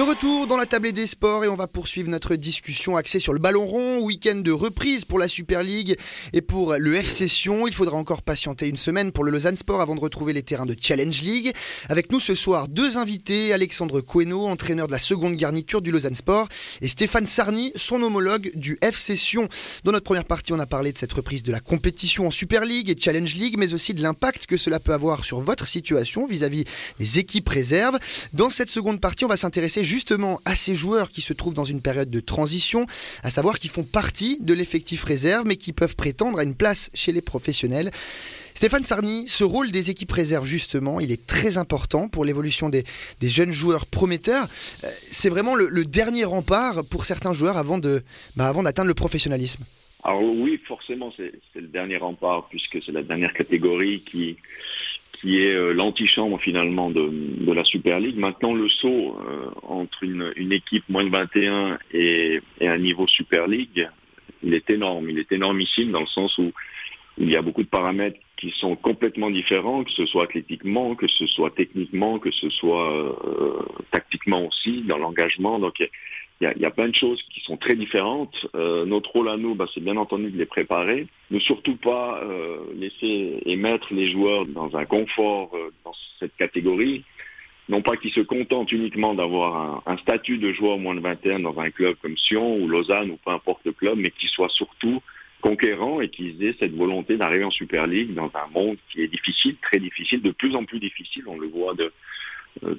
De retour dans la tablée des sports et on va poursuivre notre discussion axée sur le ballon rond, week-end de reprise pour la Super League et pour le FC Sion. Il faudra encore patienter une semaine pour le Lausanne Sport avant de retrouver les terrains de Challenge League. Avec nous ce soir deux invités, Alexandre Coeno, entraîneur de la seconde garniture du Lausanne Sport et Stéphane Sarny, son homologue du FC Sion. Dans notre première partie, on a parlé de cette reprise de la compétition en Super League et Challenge League, mais aussi de l'impact que cela peut avoir sur votre situation vis-à-vis des équipes réserves. Dans cette seconde partie, on va s'intéresser justement à ces joueurs qui se trouvent dans une période de transition, à savoir qui font partie de l'effectif réserve mais qui peuvent prétendre à une place chez les professionnels. Stéphane Sarny, ce rôle des équipes réserves, justement, il est très important pour l'évolution des, jeunes joueurs prometteurs. Euh, c'est vraiment le, dernier rempart pour certains joueurs avant, de, bah, avant d'atteindre le professionnalisme. Alors oui, forcément, c'est le dernier rempart puisque c'est la dernière catégorie qui, qui est euh, l'antichambre finalement de, la Super League. Maintenant, le saut euh, entre une, une, équipe moins de 21 et, et, un niveau Super League, il est énorme. Il est énormissime dans le sens où, il y a beaucoup de paramètres qui sont complètement différents, que ce soit athlétiquement, que ce soit techniquement, que ce soit euh, tactiquement aussi, dans l'engagement. Il y, a, plein de choses qui sont très différentes. Euh, notre rôle à nous, bah, c'est bien entendu de les préparer, ne surtout pas euh, laisser et mettre les joueurs dans un confort euh, dans cette catégorie. Non pas qu'ils se contentent uniquement d'avoir un, statut de joueur moins de 21 dans un club comme Sion ou Lausanne ou peu importe le club, mais qu'ils soient surtout conquérants et qu'ils aient cette volonté d'arriver en Super League dans un monde qui est difficile, très difficile, de plus en plus difficile. On le voit de,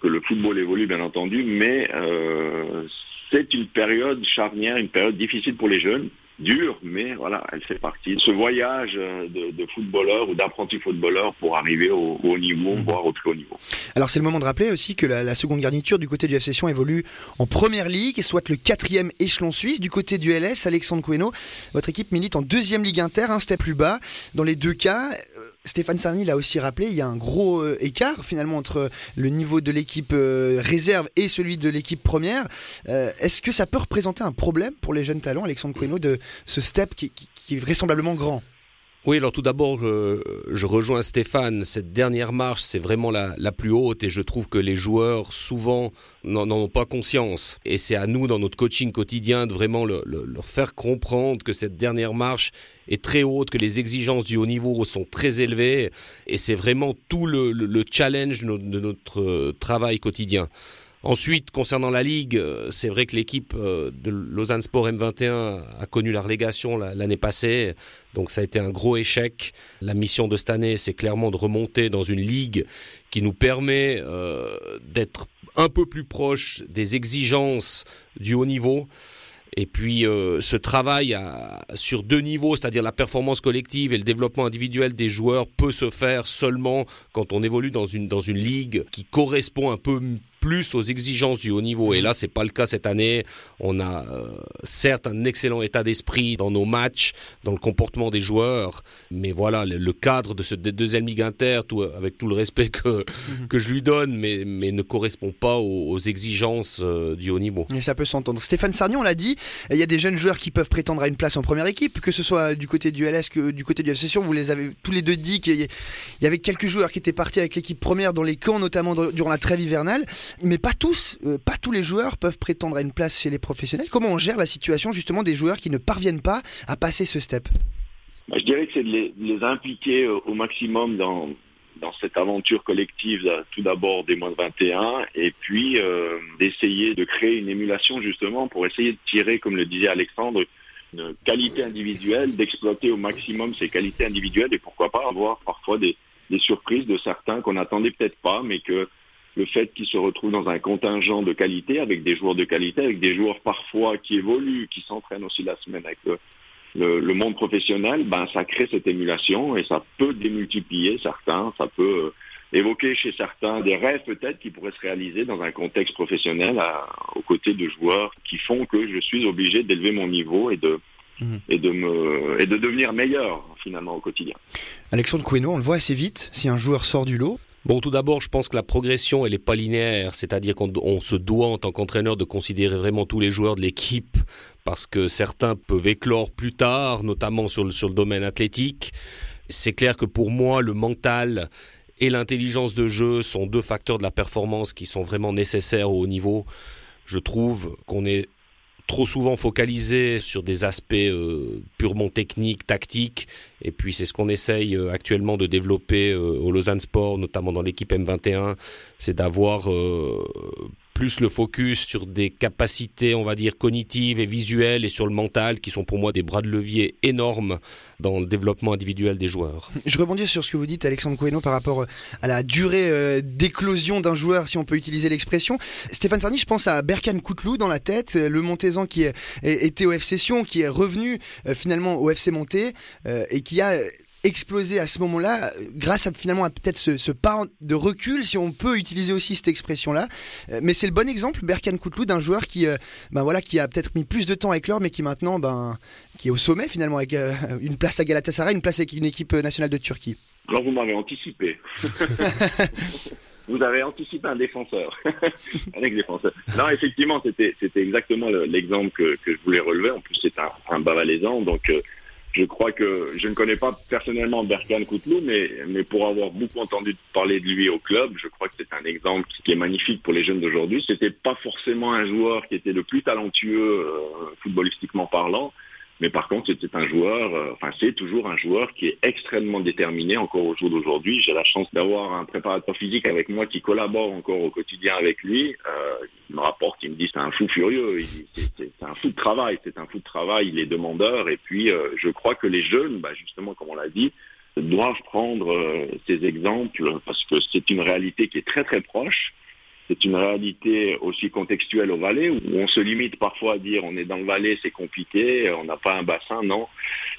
que le football évolue bien entendu, mais euh, c'est une période charnière, une période difficile pour les jeunes, dure, mais voilà, elle fait partie ce voyage euh, de, de footballeur ou d'apprenti footballeur pour arriver au, haut niveau, mhm. voire au plus haut niveau. Alors c'est le moment de rappeler aussi que la, seconde garniture du côté du FC Sion évolue en première ligue, soit le quatrième échelon suisse. Du côté du LS, Alexandre Coeno, votre équipe milite en deuxième ligue inter, un step plus bas. Dans les deux cas, euh, Stéphane Sarny l'a aussi rappelé, il y a un gros euh, écart finalement entre le niveau de l'équipe réserve et celui de l'équipe première. Est-ce que ça peut représenter un problème pour les jeunes talents, Alexandre Coeno, de ce step qui, est vraisemblablement grand? Oui, alors tout d'abord, je, rejoins Stéphane. Cette dernière marche, c'est vraiment la, plus haute et je trouve que les joueurs, souvent, n'en ont pas conscience. Et c'est à nous, dans notre coaching quotidien, de vraiment leur faire comprendre que cette dernière marche est très haute, que les exigences du haut niveau sont très élevées. Et c'est vraiment tout le, challenge de notre travail quotidien. Ensuite, concernant la Ligue, euh, c'est vrai que l'équipe euh, de Lausanne Sport M21 a connu la relégation l'année passée, donc ça a été un gros échec. La mission de cette année, c'est clairement de remonter dans une Ligue qui nous permet euh, d'être un peu plus proche des exigences du haut niveau. Et puis ce travail sur deux niveaux, c'est-à-dire la performance collective et le développement individuel des joueurs, peut se faire seulement quand on évolue dans une, dans une ligue qui correspond un peu plus aux exigences du haut niveau. Et là, c'est pas le cas cette année. On a euh, certes un excellent état d'esprit dans nos matchs, dans le comportement des joueurs, mais voilà, le, cadre de ce deuxième Ligue Inter, tout, avec tout le respect que, mhm. que je lui donne, mais, mais ne correspond pas aux, exigences euh, du haut niveau. Et ça peut s'entendre. Stéphane Sarnion, on l'a dit, il y a des jeunes joueurs qui peuvent prétendre à une place en première équipe, que ce soit du côté du LS que du côté du FC Vous les avez tous les deux dit qu'il y avait quelques joueurs qui étaient partis avec l'équipe première dans les camps, notamment durant la trêve hivernale mais pas tous, euh, pas tous les joueurs peuvent prétendre à une place chez les professionnels. Comment on gère la situation justement des joueurs qui ne parviennent pas à passer ce step? Bah, Je dirais que c'est de les, impliquer euh, au maximum dans, dans cette aventure collective, tout d'abord des moins de 21, et puis euh, d'essayer de créer une émulation justement pour essayer de tirer, comme le disait Alexandre, une qualité individuelle, d'exploiter au maximum ces qualités individuelles et pourquoi pas avoir parfois des, des surprises de certains qu'on n'attendait peut-être pas, mais que le fait qu'ils se retrouvent dans un contingent de qualité, avec des joueurs de qualité, avec des joueurs parfois qui évoluent, qui s'entraînent aussi la semaine avec le, monde professionnel, ben ça crée cette émulation et ça peut démultiplier certains, ça peut euh, évoquer chez certains des rêves peut-être qui pourraient se réaliser dans un contexte professionnel aux côtés de joueurs qui font que je suis obligé d'élever mon niveau et de et de me et de devenir meilleur finalement au quotidien. Alexandre Queno, on le voit assez vite si un joueur sort du lot, Bon, tout d'abord, je pense que la progression, elle n'est pas linéaire, c'est-à-dire qu'on se doit en tant qu'entraîneur de considérer vraiment tous les joueurs de l'équipe, parce que certains peuvent éclore plus tard, notamment sur le, sur le domaine athlétique. C'est clair que pour moi, le mental et l'intelligence de jeu sont deux facteurs de la performance qui sont vraiment nécessaires au haut niveau. Je trouve qu'on est trop souvent focalisé sur des aspects euh, purement techniques, tactiques, et puis c'est ce qu'on essaye euh, actuellement de développer euh, au Lausanne Sport, notamment dans l'équipe M21, c'est d'avoir plus le focus sur des capacités, on va dire, cognitives et visuelles et sur le mental, qui sont pour moi des bras de levier énormes dans le développement individuel des joueurs. Je rebondis sur ce que vous dites, Alexandre Coeno, par rapport à la durée euh, d'éclosion d'un joueur, si on peut utiliser l'expression. Stéphane Sarny, je pense à Berkan Koutlou dans la tête, le Montezan qui était au FC Sion, qui est revenu euh, finalement au FC Monté euh, et qui a explosé à ce moment-là, grâce à finalement à peut-être ce, pas de recul, si on peut utiliser aussi cette expression-là. Euh, mais c'est le bon exemple, Berkan Koutlou, d'un joueur qui, euh, ben voilà, qui a peut-être mis plus de temps à éclore, mais qui maintenant, ben, qui est au sommet finalement, avec euh, une place à Galatasaray, une place avec une équipe nationale de Turquie. Alors vous m'avez anticipé. vous avez anticipé un défenseur, un ex-défenseur. Non, effectivement, c'était c'était exactement l'exemple que, que, je voulais relever. En plus, c'est un, un donc je crois que je ne connais pas personnellement Berkan Koutlou, mais, mais pour avoir beaucoup entendu parler de lui au club, je crois que c'est un exemple qui est magnifique pour les jeunes d'aujourd'hui. C'était pas forcément un joueur qui était le plus talentueux euh, footballistiquement parlant, mais par contre, c'était un joueur, euh, enfin c'est toujours un joueur qui est extrêmement déterminé encore au jour d'aujourd'hui. J'ai la chance d'avoir un préparateur physique avec moi qui collabore encore au quotidien avec lui. Euh, il me rapporte, il me dit c'est un fou furieux, c'est un fou de travail, c'est un fou de travail, il est demandeur. Et puis euh, je crois que les jeunes, bah, justement comme on l'a dit, doivent prendre ces exemples parce que c'est une réalité qui est très très proche c'est une réalité aussi contextuelle au Valais, où on se limite parfois à dire on est dans le Valais, c'est compliqué, on n'a pas un bassin. Non,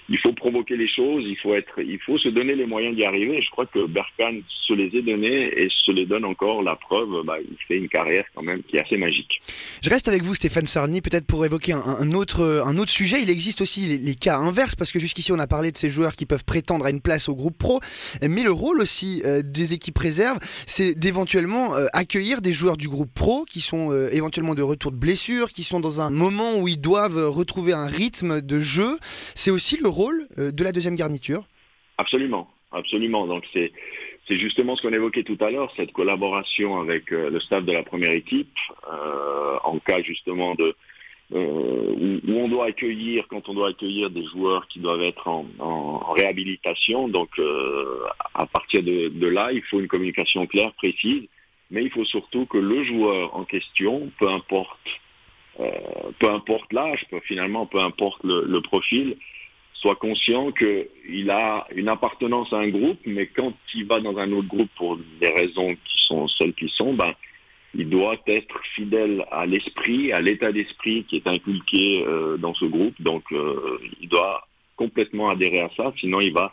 il faut provoquer les choses, il faut être, il faut se donner les moyens d'y arriver. Je crois que Berkan se les est donnés et se les donne encore. La preuve, bah, il fait une carrière quand même qui est assez magique. Je reste avec vous, Stéphane Sarny, peut-être pour évoquer un, autre, un autre sujet. Il existe aussi les, cas inverses, parce que jusqu'ici on a parlé de ces joueurs qui peuvent prétendre à une place au groupe pro, mais le rôle aussi euh, des équipes réserves, c'est d'éventuellement euh, accueillir des joueurs du groupe pro qui sont euh, éventuellement de retour de blessure, qui sont dans un moment où ils doivent retrouver un rythme de jeu. C'est aussi le rôle euh, de la deuxième garniture Absolument, absolument. Donc c'est c'est justement ce qu'on évoquait tout à l'heure, cette collaboration avec euh, le staff de la première équipe, en cas justement de où, on doit accueillir, quand on doit accueillir des joueurs qui doivent être en, réhabilitation. Donc à partir de, là, il faut une communication claire, précise, mais il faut surtout que le joueur en question, peu importe, euh, peu importe l'âge, finalement, peu importe le, profil, soit conscient qu'il a une appartenance à un groupe, mais quand il va dans un autre groupe pour des raisons qui sont celles qui sont, ben, il doit être fidèle à l'esprit, à l'état d'esprit qui est inculqué euh, dans ce groupe. Donc, euh, il doit complètement adhérer à ça, sinon il va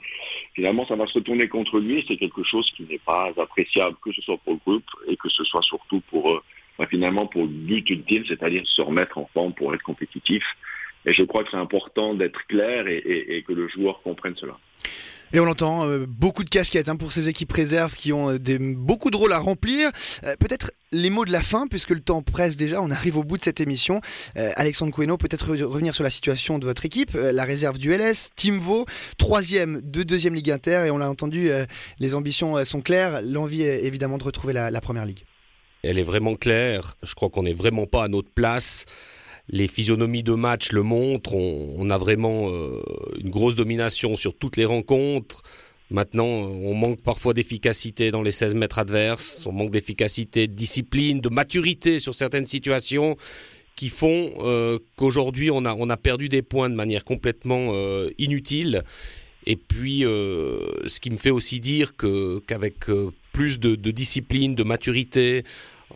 finalement ça va se retourner contre lui. C'est quelque chose qui n'est pas appréciable, que ce soit pour le groupe et que ce soit surtout pour euh, ben, finalement pour le but ultime, c'est-à-dire se remettre en forme pour être compétitif. Et je crois que c'est important d'être clair et que le joueur comprenne cela. Et on l'entend, euh, beaucoup de casquettes hein, pour ces équipes réserves qui ont euh, beaucoup de rôles à remplir. Euh, peut-être les mots de la fin, puisque le temps presse déjà, on arrive au bout de cette émission. Alexandre Coeno, peut-être revenir sur la situation de votre équipe, la réserve du LS, Timvo, troisième de deuxième Ligue Inter, et on l'a entendu, les ambitions sont claires, l'envie évidemment de retrouver la première ligue. Elle est vraiment claire, je crois qu'on n'est vraiment pas à notre place les physionomies de match le montrent. On, a vraiment euh, une grosse domination sur toutes les rencontres. Maintenant, on manque parfois d'efficacité dans les 16 mètres adverses, on manque d'efficacité, de discipline, de maturité sur certaines situations qui font euh, qu'aujourd'hui on a, on a perdu des points de manière complètement euh, inutile. Et puis, ce qui me fait aussi dire qu'avec plus de, de, discipline, de maturité,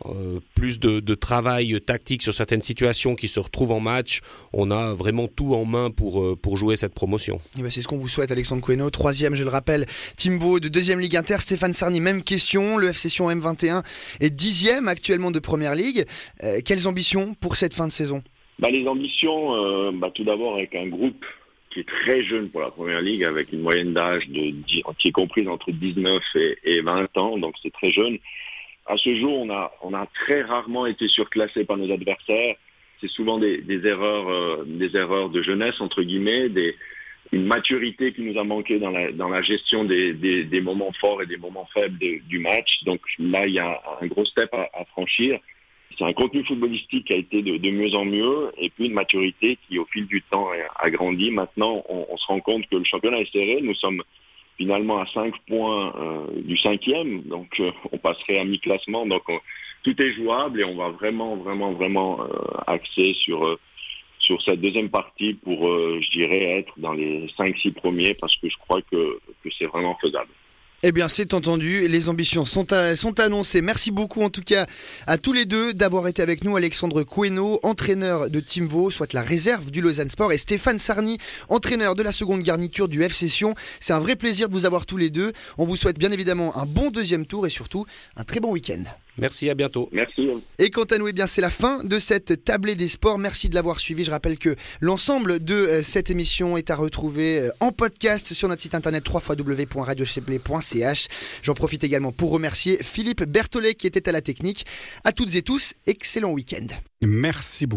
euh, plus de, travail tactique sur certaines situations qui se retrouvent en match. On a vraiment tout en main pour, euh, pour jouer cette promotion. Eh ben, c'est ce qu'on vous souhaite, Alexandre Coeno. Troisième, je le rappelle, Timbo de deuxième Ligue Inter. Stéphane Sarny, même question. Le FC Sion M21 est dixième actuellement de première ligue. Euh, quelles ambitions pour cette fin de saison? Bah, Les ambitions, bah, tout d'abord avec un groupe qui est très jeune pour la première ligue, avec une moyenne d'âge de, qui est comprise entre 19 et, et 20 ans, donc c'est très jeune à ce jour, on a, très rarement été surclassé par nos adversaires. C'est souvent des, erreurs, euh, des erreurs de jeunesse entre guillemets, une maturité qui nous a manqué dans la, gestion des, des, moments forts et des moments faibles du match. Donc là, il y a un gros step à, franchir. c'est un contenu footballistique qui a été de, mieux en mieux et puis une maturité qui au fil du temps a, grandi. Maintenant, on, se rend compte que le championnat est serré. Nous sommes finalement à 5 points euh, du cinquième, donc euh, on passerait à mi-classement. Donc tout est jouable et on va vraiment, vraiment, vraiment euh, axer sur sur cette deuxième partie pour, je dirais, être dans les 5-6 premiers parce que je crois que, que c'est vraiment faisable. Eh bien, c'est entendu. Les ambitions sont, annoncées. Merci beaucoup, en tout cas, à tous les deux d'avoir été avec nous. Alexandre Queno, entraîneur de Timvo, soit la réserve du Lausanne Sport, et Stéphane Sarny, entraîneur de la seconde garniture du F Session. C'est un vrai plaisir de vous avoir tous les deux. On vous souhaite bien évidemment un bon deuxième tour et surtout un très bon week-end. Merci, à bientôt. Merci. Et quant à nous, eh bien, c'est la fin de cette tablée des sports. Merci de l'avoir suivi. Je rappelle que l'ensemble de euh, cette émission est à retrouver euh, en podcast sur notre site internet www.radiochablais.ch. J'en profite également pour remercier Philippe Berthollet qui était à la technique. À toutes et tous, excellent week-end. Merci beaucoup.